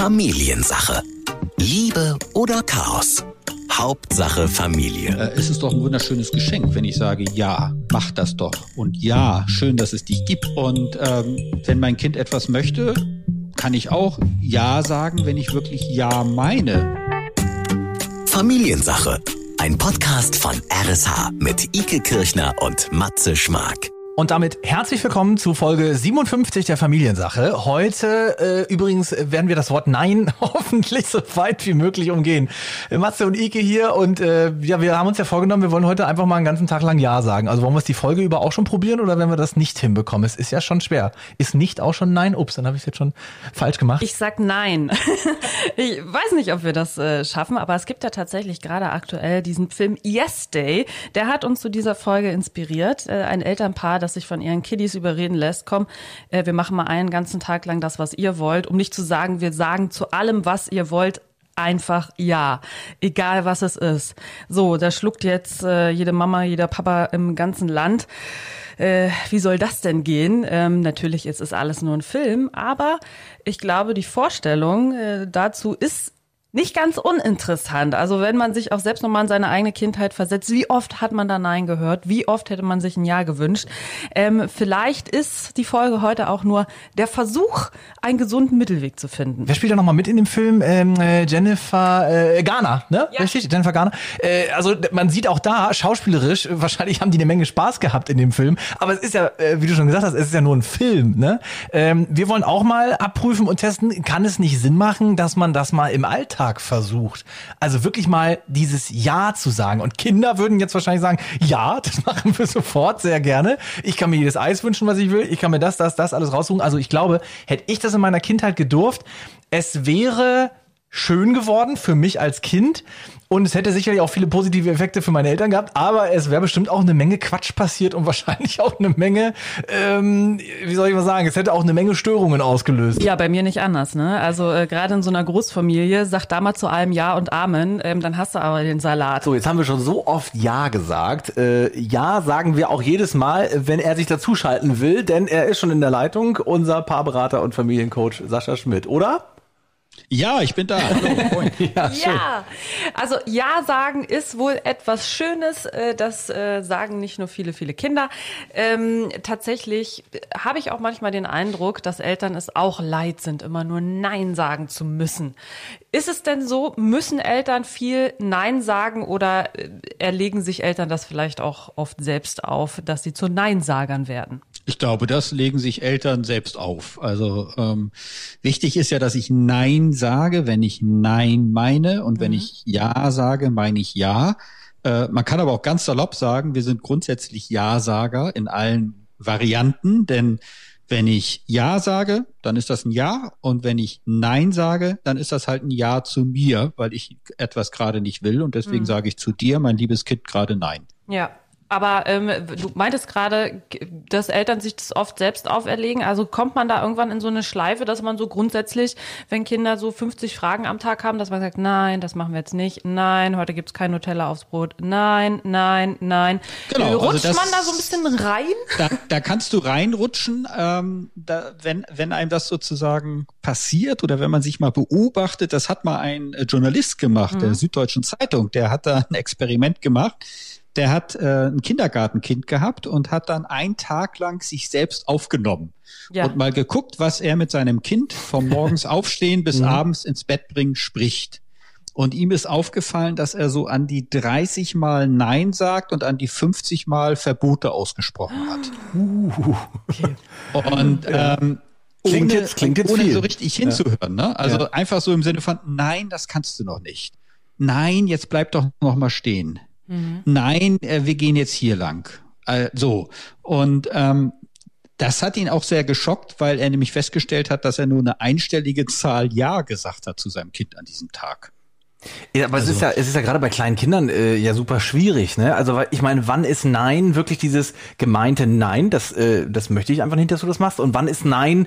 Familiensache. Liebe oder Chaos? Hauptsache Familie. Äh, es ist doch ein wunderschönes Geschenk, wenn ich sage, ja, mach das doch. Und ja, schön, dass es dich gibt. Und ähm, wenn mein Kind etwas möchte, kann ich auch ja sagen, wenn ich wirklich ja meine. Familiensache. Ein Podcast von RSH mit Ike Kirchner und Matze Schmark. Und damit herzlich willkommen zu Folge 57 der Familiensache. Heute äh, übrigens werden wir das Wort Nein hoffentlich so weit wie möglich umgehen. Matze und Ike hier und äh, ja, wir haben uns ja vorgenommen, wir wollen heute einfach mal einen ganzen Tag lang Ja sagen. Also wollen wir es die Folge über auch schon probieren oder wenn wir das nicht hinbekommen? Es ist ja schon schwer. Ist nicht auch schon Nein? Ups, dann habe ich es jetzt schon falsch gemacht. Ich sag Nein. ich weiß nicht, ob wir das äh, schaffen, aber es gibt ja tatsächlich gerade aktuell diesen Film Yes Day. Der hat uns zu dieser Folge inspiriert. Äh, ein Elternpaar, das das sich von ihren Kiddies überreden lässt, komm, äh, wir machen mal einen ganzen Tag lang das, was ihr wollt, um nicht zu sagen, wir sagen zu allem, was ihr wollt, einfach ja, egal was es ist. So, da schluckt jetzt äh, jede Mama, jeder Papa im ganzen Land. Äh, wie soll das denn gehen? Ähm, natürlich ist es alles nur ein Film, aber ich glaube, die Vorstellung äh, dazu ist nicht ganz uninteressant. Also wenn man sich auch selbst nochmal in seine eigene Kindheit versetzt, wie oft hat man da Nein gehört? Wie oft hätte man sich ein Ja gewünscht? Ähm, vielleicht ist die Folge heute auch nur der Versuch, einen gesunden Mittelweg zu finden. Wer spielt da nochmal mit in dem Film? Ähm, äh, Jennifer äh, Garner, ne? Ja. Richtig? Jennifer Garner. Äh, also man sieht auch da, schauspielerisch, wahrscheinlich haben die eine Menge Spaß gehabt in dem Film. Aber es ist ja, äh, wie du schon gesagt hast, es ist ja nur ein Film, ne? Ähm, wir wollen auch mal abprüfen und testen, kann es nicht Sinn machen, dass man das mal im Alltag Alltag versucht. Also wirklich mal dieses Ja zu sagen. Und Kinder würden jetzt wahrscheinlich sagen, ja, das machen wir sofort sehr gerne. Ich kann mir jedes Eis wünschen, was ich will. Ich kann mir das, das, das alles raussuchen. Also ich glaube, hätte ich das in meiner Kindheit gedurft, es wäre schön geworden für mich als Kind. Und es hätte sicherlich auch viele positive Effekte für meine Eltern gehabt, aber es wäre bestimmt auch eine Menge Quatsch passiert und wahrscheinlich auch eine Menge, ähm, wie soll ich mal sagen, es hätte auch eine Menge Störungen ausgelöst. Ja, bei mir nicht anders. Ne? Also äh, gerade in so einer Großfamilie, sag da mal zu allem Ja und Amen, ähm, dann hast du aber den Salat. So, jetzt haben wir schon so oft Ja gesagt. Äh, ja sagen wir auch jedes Mal, wenn er sich dazuschalten will, denn er ist schon in der Leitung, unser Paarberater und Familiencoach Sascha Schmidt, oder? Ja, ich bin da. Hallo, ja, ja, also Ja sagen ist wohl etwas Schönes. Äh, das äh, sagen nicht nur viele, viele Kinder. Ähm, tatsächlich habe ich auch manchmal den Eindruck, dass Eltern es auch leid sind, immer nur Nein sagen zu müssen. Ist es denn so, müssen Eltern viel Nein sagen oder äh, erlegen sich Eltern das vielleicht auch oft selbst auf, dass sie zu Neinsagern werden? Ich glaube, das legen sich Eltern selbst auf. Also ähm, wichtig ist ja, dass ich Nein sage, wenn ich Nein meine und mhm. wenn ich Ja sage, meine ich Ja. Äh, man kann aber auch ganz salopp sagen, wir sind grundsätzlich Ja-Sager in allen Varianten, denn wenn ich Ja sage, dann ist das ein Ja. Und wenn ich Nein sage, dann ist das halt ein Ja zu mir, weil ich etwas gerade nicht will. Und deswegen mhm. sage ich zu dir, mein liebes Kind, gerade Nein. Ja, aber ähm, du meintest gerade, dass Eltern sich das oft selbst auferlegen. Also kommt man da irgendwann in so eine Schleife, dass man so grundsätzlich, wenn Kinder so 50 Fragen am Tag haben, dass man sagt, nein, das machen wir jetzt nicht, nein, heute gibt's kein Nutella aufs Brot, nein, nein, nein. Genau, also Rutscht also das, man da so ein bisschen rein? Da, da kannst du reinrutschen, ähm, da, wenn, wenn einem das sozusagen passiert oder wenn man sich mal beobachtet, das hat mal ein Journalist gemacht, mhm. der Süddeutschen Zeitung, der hat da ein Experiment gemacht der hat äh, ein Kindergartenkind gehabt und hat dann einen Tag lang sich selbst aufgenommen ja. und mal geguckt, was er mit seinem Kind vom morgens aufstehen bis mhm. abends ins Bett bringen spricht. Und ihm ist aufgefallen, dass er so an die 30 Mal Nein sagt und an die 50 Mal Verbote ausgesprochen hat. Uh, okay. Und ähm, klingt ohne, jetzt, klingt jetzt ohne viel. so richtig hinzuhören. Ne? Also ja. einfach so im Sinne von, nein, das kannst du noch nicht. Nein, jetzt bleib doch noch mal stehen. Mhm. Nein, äh, wir gehen jetzt hier lang. Äh, so. Und ähm, das hat ihn auch sehr geschockt, weil er nämlich festgestellt hat, dass er nur eine einstellige Zahl Ja gesagt hat zu seinem Kind an diesem Tag. Ja, aber also. es ist ja, es ist ja gerade bei kleinen Kindern äh, ja super schwierig, ne? Also ich meine, wann ist Nein wirklich dieses gemeinte Nein? Das, äh, das möchte ich einfach nicht, dass du das machst. Und wann ist Nein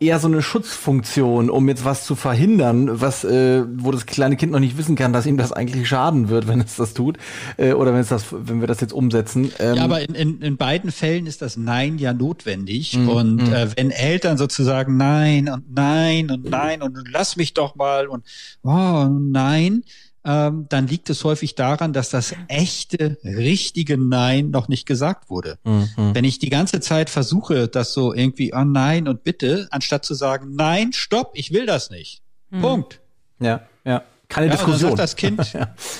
eher so eine Schutzfunktion, um jetzt was zu verhindern, was, äh, wo das kleine Kind noch nicht wissen kann, dass ihm das eigentlich schaden wird, wenn es das tut, äh, oder wenn es das, wenn wir das jetzt umsetzen. Ähm, ja, aber in, in, in beiden Fällen ist das Nein ja notwendig. Mm, und mm. Äh, wenn Eltern sozusagen Nein und Nein und Nein und lass mich doch mal und oh, Nein, ähm, dann liegt es häufig daran, dass das echte, richtige Nein noch nicht gesagt wurde. Mhm. Wenn ich die ganze Zeit versuche, das so irgendwie, oh nein und bitte, anstatt zu sagen, nein, stopp, ich will das nicht. Mhm. Punkt. Ja, ja. Keine ja, Diskussion. das Kind,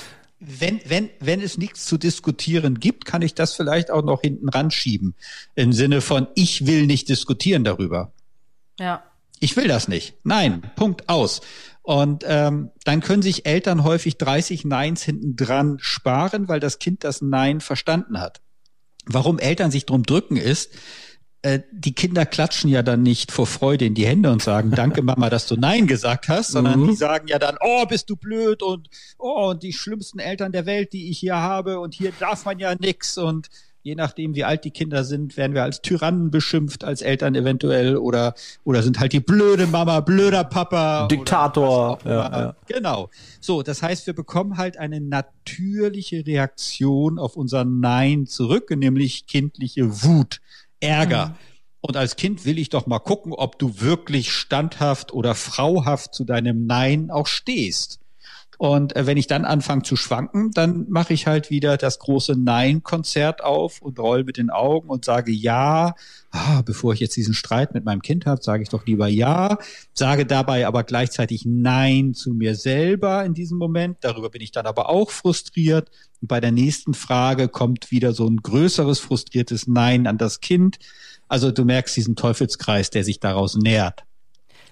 wenn, wenn, wenn es nichts zu diskutieren gibt, kann ich das vielleicht auch noch hinten ranschieben. Im Sinne von, ich will nicht diskutieren darüber. Ja. Ich will das nicht. Nein, Punkt aus. Und ähm, dann können sich Eltern häufig 30 Neins hinten dran sparen, weil das Kind das Nein verstanden hat. Warum Eltern sich drum drücken ist, äh, die Kinder klatschen ja dann nicht vor Freude in die Hände und sagen, danke Mama, dass du Nein gesagt hast, sondern mhm. die sagen ja dann, oh, bist du blöd und oh, und die schlimmsten Eltern der Welt, die ich hier habe und hier darf man ja nix und je nachdem, wie alt die Kinder sind, werden wir als Tyrannen beschimpft, als Eltern eventuell oder, oder sind halt die blöde Mama, blöder Papa. Diktator. Ja, ja. Genau. So, das heißt, wir bekommen halt eine natürliche Reaktion auf unser Nein zurück, nämlich kindliche Wut, Ärger. Mhm. Und als Kind will ich doch mal gucken, ob du wirklich standhaft oder frauhaft zu deinem Nein auch stehst. Und äh, wenn ich dann anfange zu schwanken, dann mache ich halt wieder das große Nein-Konzert auf und roll mit den Augen und sage ja. Ah, bevor ich jetzt diesen Streit mit meinem Kind habe, sage ich doch lieber ja, sage dabei aber gleichzeitig Nein zu mir selber in diesem Moment. Darüber bin ich dann aber auch frustriert. Und bei der nächsten Frage kommt wieder so ein größeres frustriertes Nein an das Kind. Also du merkst diesen Teufelskreis, der sich daraus nährt.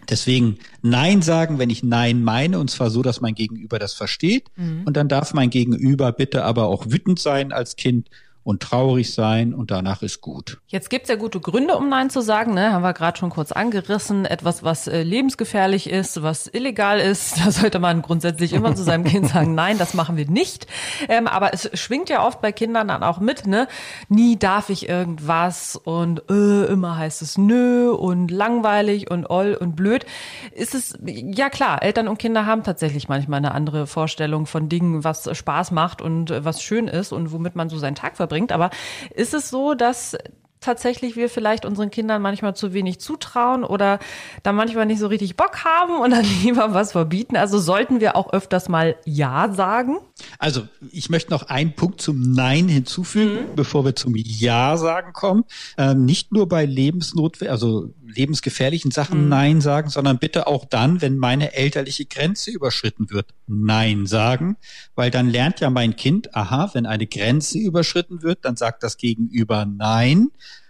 Deswegen Nein sagen, wenn ich Nein meine, und zwar so, dass mein Gegenüber das versteht. Mhm. Und dann darf mein Gegenüber bitte aber auch wütend sein als Kind und traurig sein und danach ist gut. Jetzt gibt es ja gute Gründe, um Nein zu sagen, ne? haben wir gerade schon kurz angerissen. Etwas, was äh, lebensgefährlich ist, was illegal ist, da sollte man grundsätzlich immer zu seinem Kind sagen, nein, das machen wir nicht. Ähm, aber es schwingt ja oft bei Kindern dann auch mit, ne? Nie darf ich irgendwas und äh, immer heißt es nö und langweilig und oll und blöd. Ist es, ja klar, Eltern und Kinder haben tatsächlich manchmal eine andere Vorstellung von Dingen, was Spaß macht und äh, was schön ist und womit man so seinen Tag verbringt bringt. Aber ist es so, dass tatsächlich wir vielleicht unseren Kindern manchmal zu wenig zutrauen oder da manchmal nicht so richtig Bock haben und dann lieber was verbieten. Also sollten wir auch öfters mal Ja sagen? Also ich möchte noch einen Punkt zum Nein hinzufügen, mhm. bevor wir zum Ja sagen kommen. Ähm, nicht nur bei lebensnotwendigen, also lebensgefährlichen Sachen mhm. Nein sagen, sondern bitte auch dann, wenn meine elterliche Grenze überschritten wird, Nein sagen, weil dann lernt ja mein Kind, aha, wenn eine Grenze überschritten wird, dann sagt das Gegenüber Nein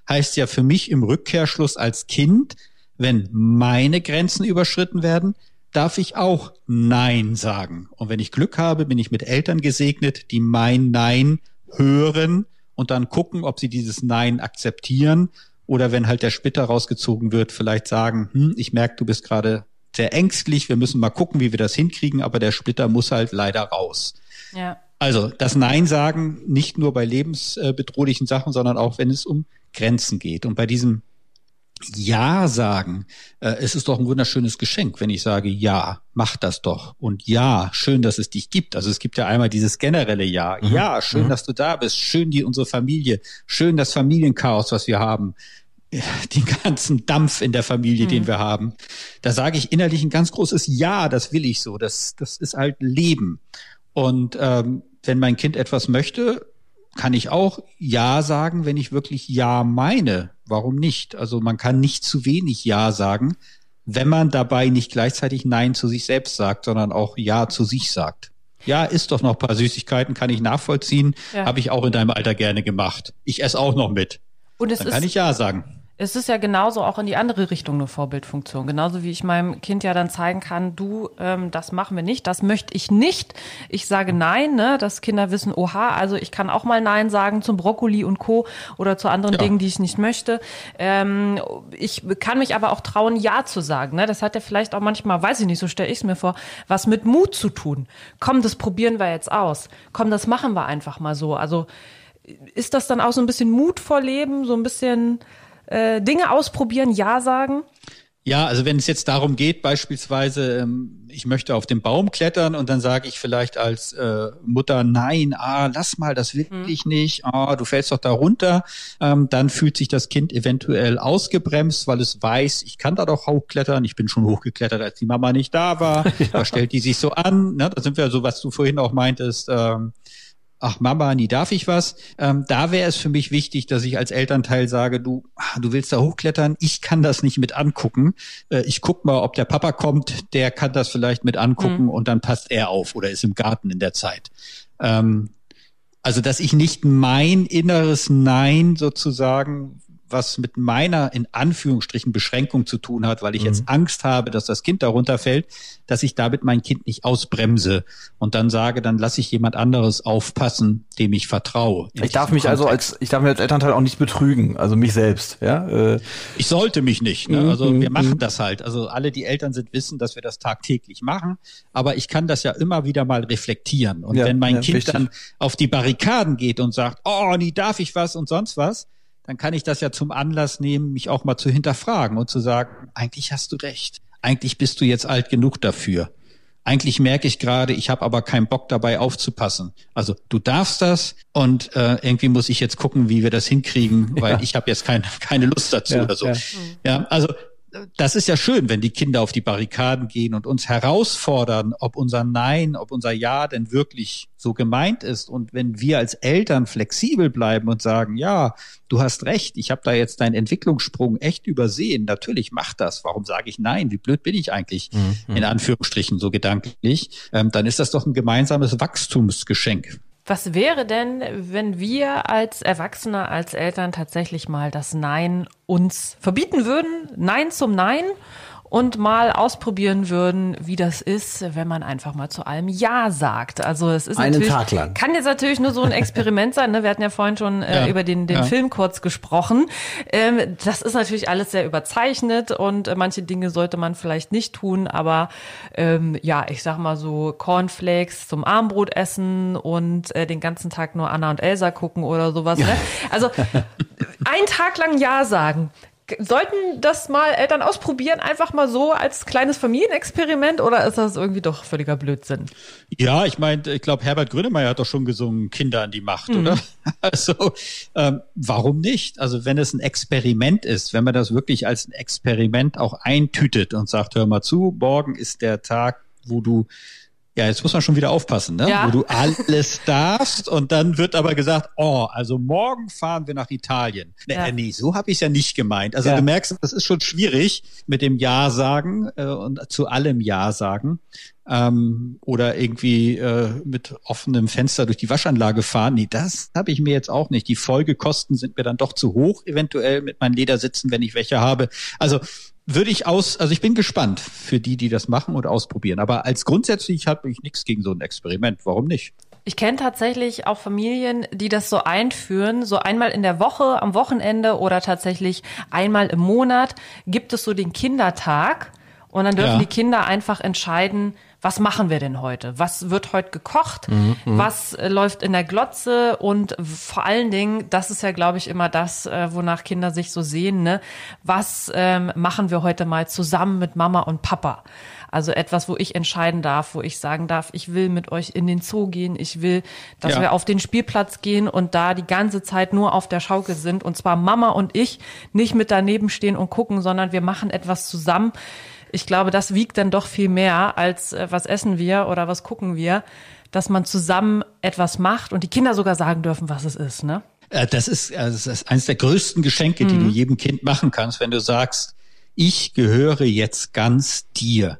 heißt ja für mich im Rückkehrschluss als Kind, wenn meine Grenzen überschritten werden, darf ich auch Nein sagen. Und wenn ich Glück habe, bin ich mit Eltern gesegnet, die mein Nein hören und dann gucken, ob sie dieses Nein akzeptieren oder wenn halt der Splitter rausgezogen wird, vielleicht sagen, hm, ich merke, du bist gerade sehr ängstlich, wir müssen mal gucken, wie wir das hinkriegen, aber der Splitter muss halt leider raus. Ja. Also das Nein sagen nicht nur bei lebensbedrohlichen Sachen, sondern auch wenn es um Grenzen geht. Und bei diesem Ja sagen, äh, es ist doch ein wunderschönes Geschenk, wenn ich sage, ja, mach das doch. Und ja, schön, dass es dich gibt. Also es gibt ja einmal dieses generelle Ja. Mhm. Ja, schön, mhm. dass du da bist. Schön die unsere Familie. Schön das Familienchaos, was wir haben. Den ganzen Dampf in der Familie, mhm. den wir haben. Da sage ich innerlich ein ganz großes Ja, das will ich so. Das, das ist halt Leben. Und ähm, wenn mein Kind etwas möchte, kann ich auch Ja sagen, wenn ich wirklich Ja meine. Warum nicht? Also man kann nicht zu wenig Ja sagen, wenn man dabei nicht gleichzeitig Nein zu sich selbst sagt, sondern auch Ja zu sich sagt. Ja, isst doch noch ein paar Süßigkeiten, kann ich nachvollziehen. Ja. Habe ich auch in deinem Alter gerne gemacht. Ich esse auch noch mit. Und es Dann kann ich Ja sagen es ist ja genauso auch in die andere Richtung eine Vorbildfunktion. Genauso wie ich meinem Kind ja dann zeigen kann, du, ähm, das machen wir nicht, das möchte ich nicht. Ich sage Nein, ne, dass Kinder wissen, oha, also ich kann auch mal Nein sagen zum Brokkoli und Co. oder zu anderen ja. Dingen, die ich nicht möchte. Ähm, ich kann mich aber auch trauen, Ja zu sagen. Ne? Das hat ja vielleicht auch manchmal, weiß ich nicht, so stelle ich es mir vor, was mit Mut zu tun. Komm, das probieren wir jetzt aus. Komm, das machen wir einfach mal so. Also ist das dann auch so ein bisschen Mut vor Leben, so ein bisschen äh, Dinge ausprobieren, Ja sagen? Ja, also wenn es jetzt darum geht, beispielsweise, ähm, ich möchte auf den Baum klettern und dann sage ich vielleicht als äh, Mutter, nein, ah, lass mal, das will hm. ich nicht, ah, du fällst doch da runter, ähm, dann fühlt sich das Kind eventuell ausgebremst, weil es weiß, ich kann da doch hochklettern, ich bin schon hochgeklettert, als die Mama nicht da war, ja. da stellt die sich so an, ne? da sind wir so, was du vorhin auch meintest, ähm, ach Mama, nie darf ich was. Ähm, da wäre es für mich wichtig, dass ich als Elternteil sage, du, du willst da hochklettern, ich kann das nicht mit angucken. Äh, ich guck mal, ob der Papa kommt, der kann das vielleicht mit angucken mhm. und dann passt er auf oder ist im Garten in der Zeit. Ähm, also, dass ich nicht mein inneres Nein sozusagen was mit meiner in Anführungsstrichen Beschränkung zu tun hat, weil ich mhm. jetzt Angst habe, dass das Kind darunter fällt, dass ich damit mein Kind nicht ausbremse und dann sage, dann lasse ich jemand anderes aufpassen, dem ich vertraue. Ich darf mich Kontext. also als ich darf mich als Elternteil auch nicht betrügen, also mich selbst, ja. Äh. Ich sollte mich nicht. Ne? Also mhm. wir machen mhm. das halt. Also alle, die Eltern sind, wissen, dass wir das tagtäglich machen. Aber ich kann das ja immer wieder mal reflektieren. Und ja, wenn mein ja, Kind richtig. dann auf die Barrikaden geht und sagt, oh, nie darf ich was und sonst was, dann kann ich das ja zum Anlass nehmen, mich auch mal zu hinterfragen und zu sagen, eigentlich hast du recht. Eigentlich bist du jetzt alt genug dafür. Eigentlich merke ich gerade, ich habe aber keinen Bock dabei aufzupassen. Also du darfst das und äh, irgendwie muss ich jetzt gucken, wie wir das hinkriegen, weil ja. ich habe jetzt keine, keine Lust dazu ja, oder so. Ja. ja, also das ist ja schön, wenn die Kinder auf die Barrikaden gehen und uns herausfordern, ob unser Nein, ob unser Ja denn wirklich so gemeint ist. Und wenn wir als Eltern flexibel bleiben und sagen, ja, du hast recht, ich habe da jetzt deinen Entwicklungssprung echt übersehen. Natürlich mach das. Warum sage ich nein? Wie blöd bin ich eigentlich? Mhm. In Anführungsstrichen so gedanklich. Ähm, dann ist das doch ein gemeinsames Wachstumsgeschenk. Was wäre denn, wenn wir als Erwachsene, als Eltern tatsächlich mal das Nein uns verbieten würden? Nein zum Nein und mal ausprobieren würden, wie das ist, wenn man einfach mal zu allem Ja sagt. Also es ist Einen natürlich, Tag lang. kann jetzt natürlich nur so ein Experiment sein. Ne? Wir hatten ja vorhin schon äh, ja. über den, den ja. Film kurz gesprochen. Ähm, das ist natürlich alles sehr überzeichnet und äh, manche Dinge sollte man vielleicht nicht tun, aber ähm, ja, ich sag mal so Cornflakes zum Armbrot essen und äh, den ganzen Tag nur Anna und Elsa gucken oder sowas. Ne? Also ein Tag lang Ja sagen Sollten das mal Eltern ausprobieren, einfach mal so als kleines Familienexperiment oder ist das irgendwie doch völliger Blödsinn? Ja, ich meine, ich glaube, Herbert Grönemeyer hat doch schon gesungen, Kinder an die Macht, mhm. oder? Also, ähm, warum nicht? Also, wenn es ein Experiment ist, wenn man das wirklich als ein Experiment auch eintütet und sagt, hör mal zu, morgen ist der Tag, wo du ja, jetzt muss man schon wieder aufpassen, ne? Ja. Wo du alles darfst und dann wird aber gesagt, oh, also morgen fahren wir nach Italien. Nee, ja. nee so habe ich es ja nicht gemeint. Also ja. du merkst, das ist schon schwierig mit dem Ja sagen äh, und zu allem Ja sagen. Ähm, oder irgendwie äh, mit offenem Fenster durch die Waschanlage fahren. Nee, das habe ich mir jetzt auch nicht. Die Folgekosten sind mir dann doch zu hoch, eventuell mit meinen Ledersitzen, wenn ich welche habe. Also würde ich aus, also ich bin gespannt für die, die das machen und ausprobieren. Aber als grundsätzlich habe ich nichts gegen so ein Experiment. Warum nicht? Ich kenne tatsächlich auch Familien, die das so einführen, so einmal in der Woche, am Wochenende oder tatsächlich einmal im Monat gibt es so den Kindertag und dann dürfen ja. die Kinder einfach entscheiden, was machen wir denn heute? Was wird heute gekocht? Mhm, mhm, was äh, läuft in der Glotze? Und vor allen Dingen, das ist ja, glaube ich, immer das, äh, wonach Kinder sich so sehen, ne? Was ähm, machen wir heute mal zusammen mit Mama und Papa? Also etwas, wo ich entscheiden darf, wo ich sagen darf, ich will mit euch in den Zoo gehen, ich will, dass ja. wir auf den Spielplatz gehen und da die ganze Zeit nur auf der Schaukel sind. Und zwar Mama und ich nicht mit daneben stehen und gucken, sondern wir machen etwas zusammen ich glaube, das wiegt dann doch viel mehr als äh, was essen wir oder was gucken wir, dass man zusammen etwas macht und die Kinder sogar sagen dürfen, was es ist, ne? Äh, das ist, äh, das ist eines der größten Geschenke, die mhm. du jedem Kind machen kannst, wenn du sagst, ich gehöre jetzt ganz dir.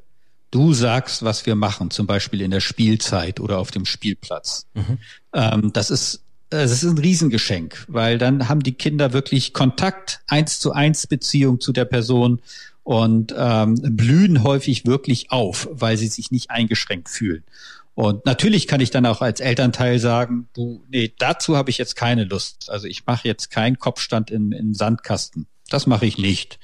Du sagst, was wir machen, zum Beispiel in der Spielzeit oder auf dem Spielplatz. Mhm. Ähm, das ist das ist ein Riesengeschenk, weil dann haben die Kinder wirklich Kontakt, eins zu eins Beziehung zu der Person und ähm, blühen häufig wirklich auf, weil sie sich nicht eingeschränkt fühlen. Und natürlich kann ich dann auch als Elternteil sagen, du, nee, dazu habe ich jetzt keine Lust. Also ich mache jetzt keinen Kopfstand in, in Sandkasten. Das mache ich nicht.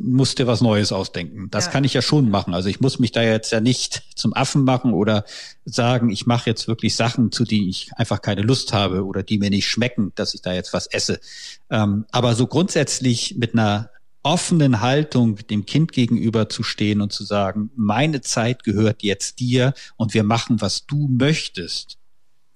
Muss dir was Neues ausdenken. Das ja. kann ich ja schon machen. Also ich muss mich da jetzt ja nicht zum Affen machen oder sagen, ich mache jetzt wirklich Sachen, zu denen ich einfach keine Lust habe oder die mir nicht schmecken, dass ich da jetzt was esse. Ähm, aber so grundsätzlich mit einer offenen Haltung dem Kind gegenüber zu stehen und zu sagen, meine Zeit gehört jetzt dir und wir machen, was du möchtest.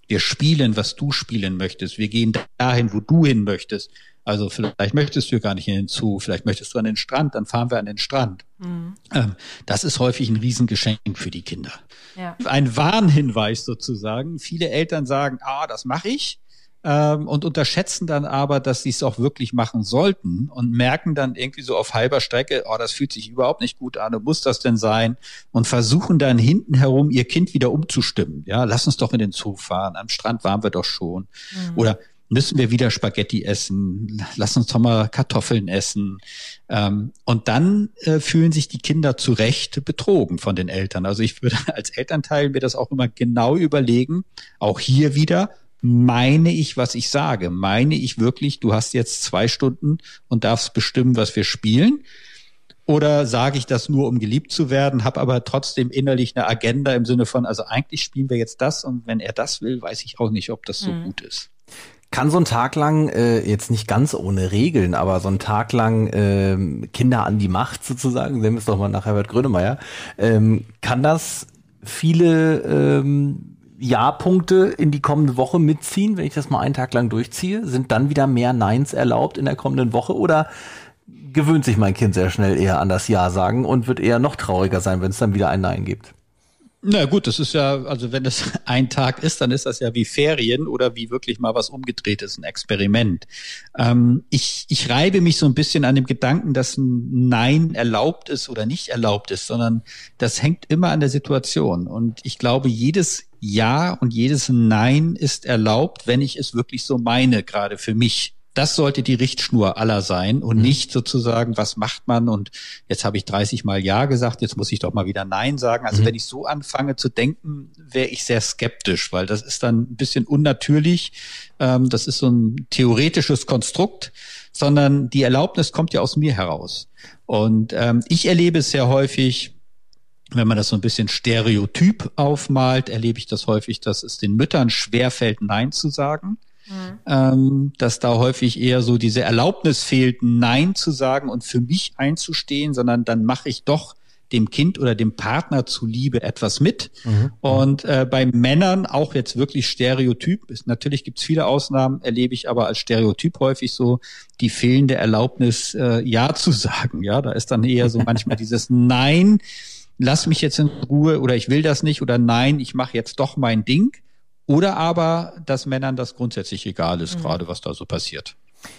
Wir spielen, was du spielen möchtest. Wir gehen dahin, wo du hin möchtest. Also vielleicht möchtest du gar nicht hinzu, vielleicht möchtest du an den Strand, dann fahren wir an den Strand. Mhm. Ähm, das ist häufig ein Riesengeschenk für die Kinder. Ja. Ein Warnhinweis sozusagen. Viele Eltern sagen, ah, das mache ich ähm, und unterschätzen dann aber, dass sie es auch wirklich machen sollten und merken dann irgendwie so auf halber Strecke, oh, das fühlt sich überhaupt nicht gut an, muss das denn sein? Und versuchen dann hinten herum ihr Kind wieder umzustimmen. Ja, lass uns doch in den Zoo fahren, am Strand waren wir doch schon. Mhm. Oder müssen wir wieder Spaghetti essen, lass uns doch mal Kartoffeln essen. Ähm, und dann äh, fühlen sich die Kinder zu Recht betrogen von den Eltern. Also ich würde als Elternteil mir das auch immer genau überlegen, auch hier wieder, meine ich, was ich sage? Meine ich wirklich, du hast jetzt zwei Stunden und darfst bestimmen, was wir spielen? Oder sage ich das nur, um geliebt zu werden, habe aber trotzdem innerlich eine Agenda im Sinne von, also eigentlich spielen wir jetzt das und wenn er das will, weiß ich auch nicht, ob das so mhm. gut ist. Kann so ein Tag lang, äh, jetzt nicht ganz ohne Regeln, aber so ein Tag lang äh, Kinder an die Macht sozusagen, nehmen wir es doch mal nach Herbert Grönemeyer, ähm, kann das viele ähm, ja-Punkte in die kommende Woche mitziehen, wenn ich das mal einen Tag lang durchziehe? Sind dann wieder mehr Neins erlaubt in der kommenden Woche oder gewöhnt sich mein Kind sehr schnell eher an das Ja sagen und wird eher noch trauriger sein, wenn es dann wieder ein Nein gibt? Na gut, das ist ja, also wenn das ein Tag ist, dann ist das ja wie Ferien oder wie wirklich mal was umgedrehtes, ein Experiment. Ähm, ich, ich reibe mich so ein bisschen an dem Gedanken, dass ein Nein erlaubt ist oder nicht erlaubt ist, sondern das hängt immer an der Situation. Und ich glaube, jedes ja und jedes Nein ist erlaubt, wenn ich es wirklich so meine, gerade für mich. Das sollte die Richtschnur aller sein und mhm. nicht sozusagen, was macht man und jetzt habe ich 30 Mal Ja gesagt, jetzt muss ich doch mal wieder Nein sagen. Also mhm. wenn ich so anfange zu denken, wäre ich sehr skeptisch, weil das ist dann ein bisschen unnatürlich. Ähm, das ist so ein theoretisches Konstrukt, sondern die Erlaubnis kommt ja aus mir heraus. Und ähm, ich erlebe es sehr häufig, wenn man das so ein bisschen stereotyp aufmalt, erlebe ich das häufig, dass es den Müttern schwerfällt, Nein zu sagen. Mhm. Ähm, dass da häufig eher so diese Erlaubnis fehlt, Nein zu sagen und für mich einzustehen, sondern dann mache ich doch dem Kind oder dem Partner zuliebe etwas mit. Mhm. Und äh, bei Männern auch jetzt wirklich Stereotyp. Ist, natürlich gibt es viele Ausnahmen, erlebe ich aber als Stereotyp häufig so die fehlende Erlaubnis, äh, Ja zu sagen. Ja, da ist dann eher so manchmal dieses Nein lass mich jetzt in Ruhe oder ich will das nicht oder nein, ich mache jetzt doch mein Ding. Oder aber, dass Männern das grundsätzlich egal ist, mhm. gerade was da so passiert.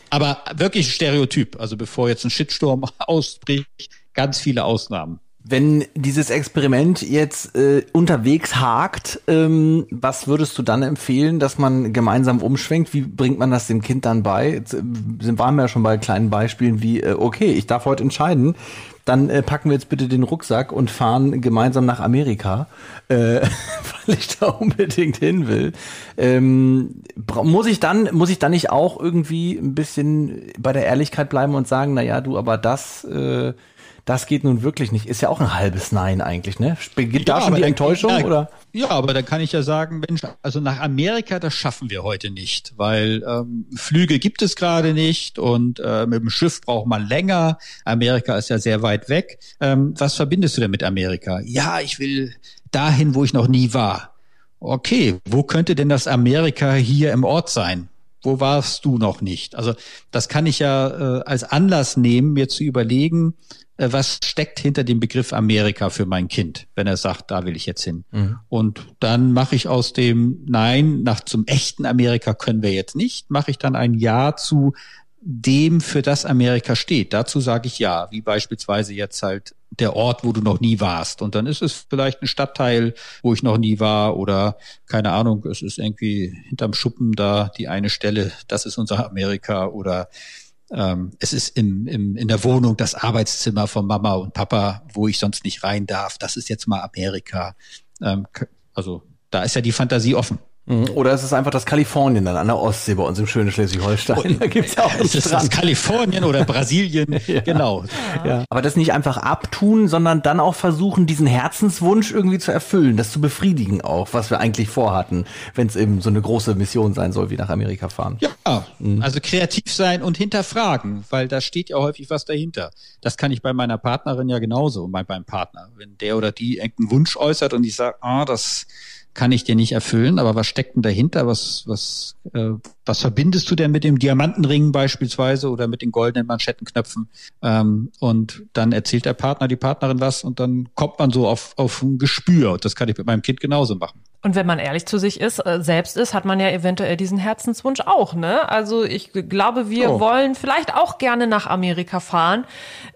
Aber wirklich Stereotyp. Also bevor jetzt ein Shitsturm ausbricht, ganz viele Ausnahmen. Wenn dieses Experiment jetzt äh, unterwegs hakt, ähm, was würdest du dann empfehlen, dass man gemeinsam umschwenkt? Wie bringt man das dem Kind dann bei? Jetzt, äh, sind waren wir ja schon bei kleinen Beispielen wie, äh, okay, ich darf heute entscheiden, dann äh, packen wir jetzt bitte den Rucksack und fahren gemeinsam nach Amerika, äh, weil ich da unbedingt hin will. Ähm, muss ich dann, muss ich dann nicht auch irgendwie ein bisschen bei der Ehrlichkeit bleiben und sagen, na ja, du, aber das, äh, das geht nun wirklich nicht. Ist ja auch ein halbes Nein eigentlich, ne? Beginnt ja, da schon die Enttäuschung, ja, oder? Ja, aber dann kann ich ja sagen, Mensch, also nach Amerika, das schaffen wir heute nicht, weil ähm, Flüge gibt es gerade nicht und äh, mit dem Schiff braucht man länger. Amerika ist ja sehr weit weg. Ähm, was verbindest du denn mit Amerika? Ja, ich will dahin, wo ich noch nie war. Okay, wo könnte denn das Amerika hier im Ort sein? Wo warst du noch nicht? Also das kann ich ja äh, als Anlass nehmen, mir zu überlegen, was steckt hinter dem Begriff Amerika für mein Kind, wenn er sagt, da will ich jetzt hin. Mhm. Und dann mache ich aus dem Nein nach zum echten Amerika können wir jetzt nicht, mache ich dann ein Ja zu dem, für das Amerika steht. Dazu sage ich ja, wie beispielsweise jetzt halt der Ort, wo du noch nie warst. Und dann ist es vielleicht ein Stadtteil, wo ich noch nie war oder keine Ahnung, es ist irgendwie hinterm Schuppen da die eine Stelle, das ist unser Amerika oder ähm, es ist im, im, in der Wohnung das Arbeitszimmer von Mama und Papa, wo ich sonst nicht rein darf. Das ist jetzt mal Amerika. Ähm, also da ist ja die Fantasie offen. Mhm. Oder ist es einfach das Kalifornien dann an der Ostsee bei uns im schönen Schleswig-Holstein? Da gibt's ja auch einen ist das Kalifornien oder Brasilien, ja. genau. Ja. Aber das nicht einfach abtun, sondern dann auch versuchen, diesen Herzenswunsch irgendwie zu erfüllen, das zu befriedigen auch, was wir eigentlich vorhatten, wenn es eben so eine große Mission sein soll, wie nach Amerika fahren. Ja, mhm. also kreativ sein und hinterfragen, weil da steht ja häufig was dahinter. Das kann ich bei meiner Partnerin ja genauso, bei meinem Partner. Wenn der oder die irgendeinen Wunsch äußert und ich sage, ah, das kann ich dir nicht erfüllen, aber was steckt denn dahinter? Was, was, äh, was verbindest du denn mit dem Diamantenring beispielsweise oder mit den goldenen Manschettenknöpfen? Ähm, und dann erzählt der Partner, die Partnerin was und dann kommt man so auf, auf ein Gespür. Und das kann ich mit meinem Kind genauso machen. Und wenn man ehrlich zu sich ist, äh, selbst ist, hat man ja eventuell diesen Herzenswunsch auch, ne? Also ich glaube, wir oh. wollen vielleicht auch gerne nach Amerika fahren.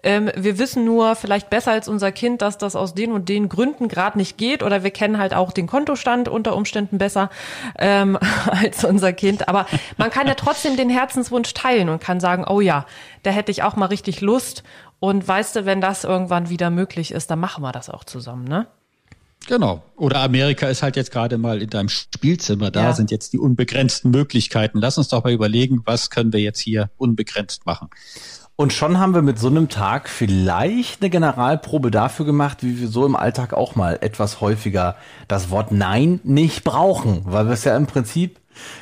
Ähm, wir wissen nur vielleicht besser als unser Kind, dass das aus den und den Gründen gerade nicht geht oder wir kennen halt auch den Kontostand unter Umständen besser ähm, als unser Kind. Aber man kann ja trotzdem den Herzenswunsch teilen und kann sagen, oh ja, da hätte ich auch mal richtig Lust. Und weißt du, wenn das irgendwann wieder möglich ist, dann machen wir das auch zusammen, ne? Genau. Oder Amerika ist halt jetzt gerade mal in deinem Spielzimmer. Da ja. sind jetzt die unbegrenzten Möglichkeiten. Lass uns doch mal überlegen, was können wir jetzt hier unbegrenzt machen. Und schon haben wir mit so einem Tag vielleicht eine Generalprobe dafür gemacht, wie wir so im Alltag auch mal etwas häufiger das Wort Nein nicht brauchen, weil wir es ja im Prinzip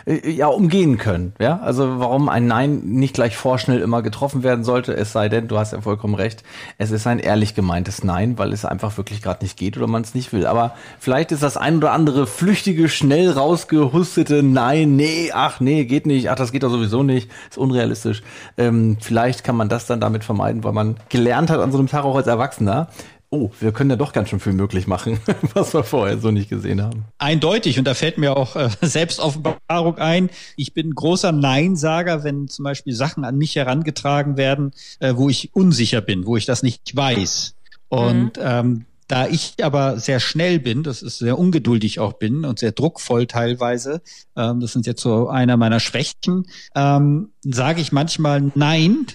ja umgehen können. Ja, also warum ein Nein nicht gleich vorschnell immer getroffen werden sollte, es sei denn, du hast ja vollkommen recht, es ist ein ehrlich gemeintes Nein, weil es einfach wirklich gerade nicht geht oder man es nicht will. Aber vielleicht ist das ein oder andere flüchtige, schnell rausgehustete Nein, nee, ach nee, geht nicht, ach das geht doch sowieso nicht, ist unrealistisch. Ähm, vielleicht kann man das dann damit vermeiden, weil man gelernt hat an so einem Tag auch als Erwachsener, oh, wir können ja doch ganz schön viel möglich machen, was wir vorher so nicht gesehen haben. Eindeutig, und da fällt mir auch äh, Selbstoffenbarung ein. Ich bin großer Neinsager, wenn zum Beispiel Sachen an mich herangetragen werden, äh, wo ich unsicher bin, wo ich das nicht weiß. Und mhm. ähm, da ich aber sehr schnell bin, das ist sehr ungeduldig auch bin und sehr druckvoll teilweise, ähm, das sind jetzt so einer meiner Schwächen, ähm, sage ich manchmal Nein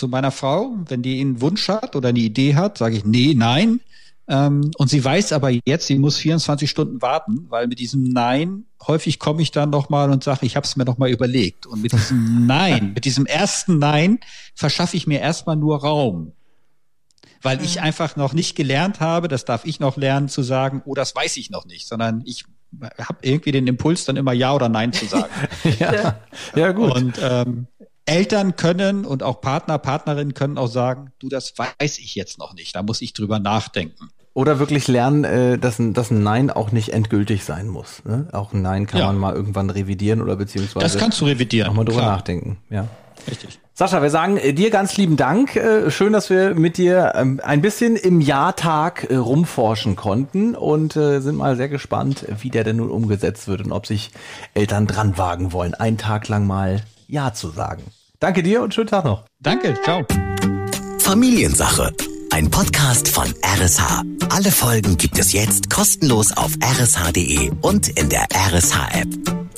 zu meiner Frau, wenn die einen Wunsch hat oder eine Idee hat, sage ich nee, nein. Ähm, und sie weiß aber jetzt, sie muss 24 Stunden warten, weil mit diesem Nein häufig komme ich dann noch mal und sage, ich habe es mir noch mal überlegt. Und mit diesem Nein, mit diesem ersten Nein verschaffe ich mir erstmal nur Raum. Weil ich einfach noch nicht gelernt habe, das darf ich noch lernen, zu sagen, oh, das weiß ich noch nicht, sondern ich habe irgendwie den Impuls, dann immer Ja oder Nein zu sagen. ja. ja, gut. Und ähm, Eltern können und auch Partner, Partnerinnen können auch sagen, du, das weiß ich jetzt noch nicht, da muss ich drüber nachdenken. Oder wirklich lernen, äh, dass, ein, dass ein Nein auch nicht endgültig sein muss. Ne? Auch ein Nein kann ja. man mal irgendwann revidieren oder beziehungsweise. Das kannst du revidieren. Auch mal drüber Klar. nachdenken. Ja. Richtig. Sascha, wir sagen äh, dir ganz lieben Dank. Äh, schön, dass wir mit dir ähm, ein bisschen im Jahrtag rumforschen konnten und sind mal sehr gespannt, wie der denn nun umgesetzt wird und ob sich Eltern dran wagen wollen, einen Tag lang mal Ja zu sagen. Danke dir und schönen Tag noch. Danke, ciao. Familiensache. Ein Podcast von RSH. Alle Folgen gibt es jetzt kostenlos auf rsh.de und in der RSH-App.